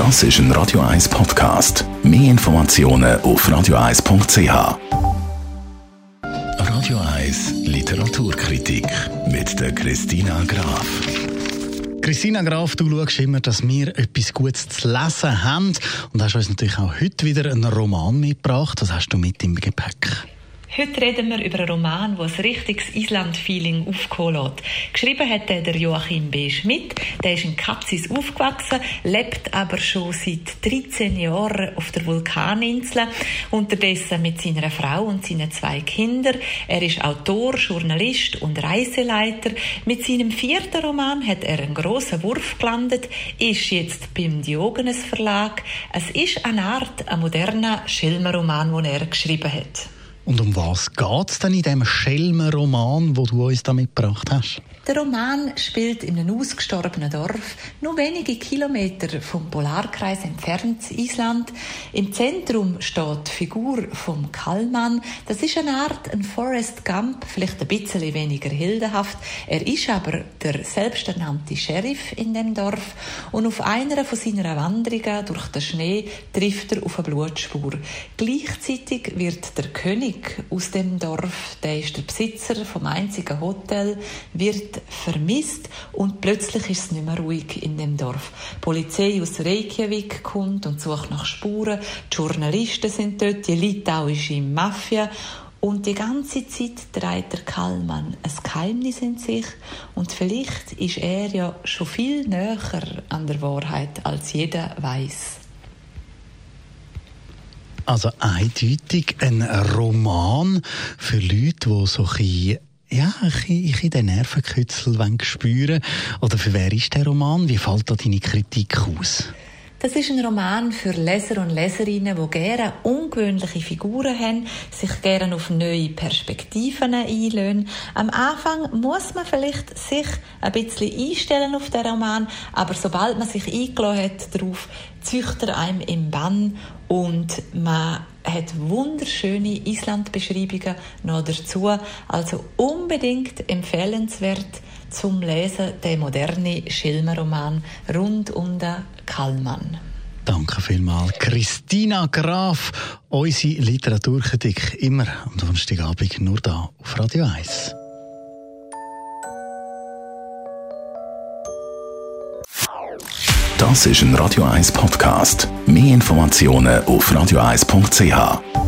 Das ist ein Radio 1 Podcast. Mehr Informationen auf radio1.ch. Radio 1 Literaturkritik mit der Christina Graf. Christina Graf, du schaust immer, dass wir etwas Gutes zu lesen haben und hast uns natürlich auch heute wieder einen Roman mitgebracht. Was hast du mit im Gepäck? Heute reden wir über einen Roman, der ein richtiges Island-Feeling aufkommen lässt. Geschrieben hat der Joachim B. Schmidt. Der ist in Kapsis aufgewachsen, lebt aber schon seit 13 Jahren auf der Vulkaninsel, unterdessen mit seiner Frau und seinen zwei Kindern. Er ist Autor, Journalist und Reiseleiter. Mit seinem vierten Roman hat er einen grossen Wurf gelandet, ist jetzt beim Diogenes Verlag. Es ist eine Art ein moderner Schelmenroman, den er geschrieben hat. Und um was geht es denn in dem Schelmenroman, wo du uns da mitgebracht hast? Der Roman spielt in einem ausgestorbenen Dorf, nur wenige Kilometer vom Polarkreis entfernt, Island. Im Zentrum steht die Figur vom Kallmann. Das ist eine Art ein Forrest Gump, vielleicht ein bisschen weniger heldenhaft. Er ist aber der selbsternannte Sheriff in dem Dorf und auf einer von seinen Wanderungen durch den Schnee trifft er auf eine Blutspur. Gleichzeitig wird der König aus dem Dorf, der ist der Besitzer vom einzigen Hotel, wird wird vermisst und plötzlich ist es nicht mehr ruhig in dem Dorf. Die Polizei aus Reykjavik kommt und sucht nach Spuren, die Journalisten sind dort, die litauische Mafia und die ganze Zeit trägt der Kallmann ein Geheimnis in sich und vielleicht ist er ja schon viel näher an der Wahrheit, als jeder weiß. Also eindeutig ein Roman für Leute, die so ein ja, ich, ich den Nervenkitzel spüren Oder für wer ist der Roman? Wie fällt da deine Kritik aus? Das ist ein Roman für Leser und Leserinnen, die gerne ungewöhnliche Figuren haben, sich gerne auf neue Perspektiven einlösen. Am Anfang muss man vielleicht sich ein bisschen einstellen auf den Roman, aber sobald man sich eingeladen hat darauf, züchtet er einem im Bann und man hat wunderschöne Islandbeschreibungen noch dazu. Also unbedingt empfehlenswert zum Lesen der moderne Schilmerroman rund um den Kallmann. Danke vielmals. Christina Graf, unsere Literaturkritik immer am Donnerstagabend nur da auf Radio 1. Das ist ein Radio 1 Podcast. Mehr Informationen auf radio1.ch.